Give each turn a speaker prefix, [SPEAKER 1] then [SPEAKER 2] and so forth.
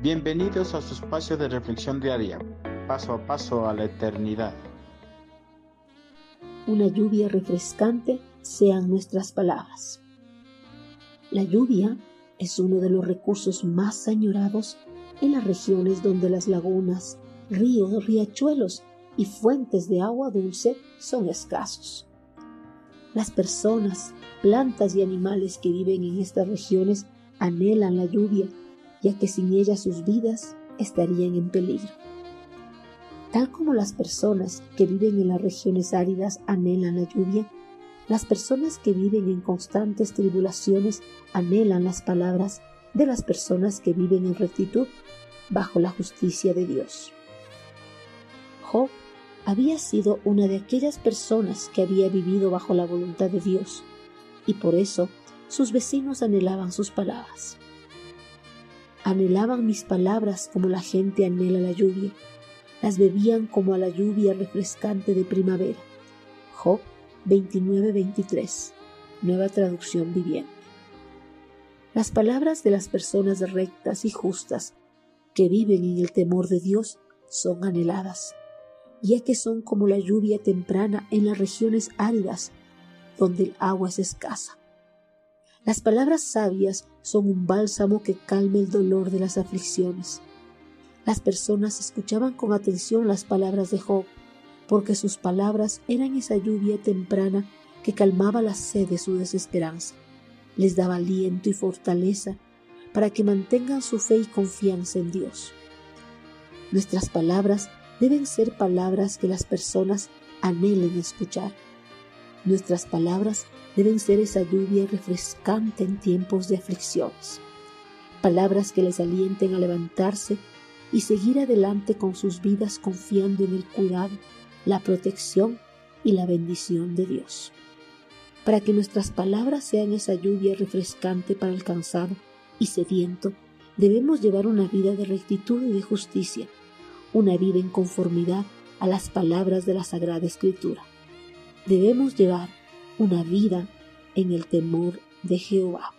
[SPEAKER 1] Bienvenidos a su espacio de reflexión diaria, paso a paso a la eternidad.
[SPEAKER 2] Una lluvia refrescante sean nuestras palabras. La lluvia es uno de los recursos más añorados en las regiones donde las lagunas, ríos, riachuelos y fuentes de agua dulce son escasos. Las personas, plantas y animales que viven en estas regiones anhelan la lluvia ya que sin ella sus vidas estarían en peligro. Tal como las personas que viven en las regiones áridas anhelan la lluvia, las personas que viven en constantes tribulaciones anhelan las palabras de las personas que viven en rectitud bajo la justicia de Dios. Job había sido una de aquellas personas que había vivido bajo la voluntad de Dios, y por eso sus vecinos anhelaban sus palabras anhelaban mis palabras como la gente anhela la lluvia, las bebían como a la lluvia refrescante de primavera. Job 29-23, nueva traducción viviente. Las palabras de las personas rectas y justas que viven en el temor de Dios son anheladas, ya que son como la lluvia temprana en las regiones áridas donde el agua es escasa. Las palabras sabias son un bálsamo que calma el dolor de las aflicciones. Las personas escuchaban con atención las palabras de Job, porque sus palabras eran esa lluvia temprana que calmaba la sed de su desesperanza, les daba aliento y fortaleza para que mantengan su fe y confianza en Dios. Nuestras palabras deben ser palabras que las personas anhelen escuchar. Nuestras palabras deben ser esa lluvia refrescante en tiempos de aflicciones. Palabras que les alienten a levantarse y seguir adelante con sus vidas confiando en el cuidado, la protección y la bendición de Dios. Para que nuestras palabras sean esa lluvia refrescante para el cansado y sediento, debemos llevar una vida de rectitud y de justicia, una vida en conformidad a las palabras de la Sagrada Escritura. Debemos llevar una vida en el temor de Jehová.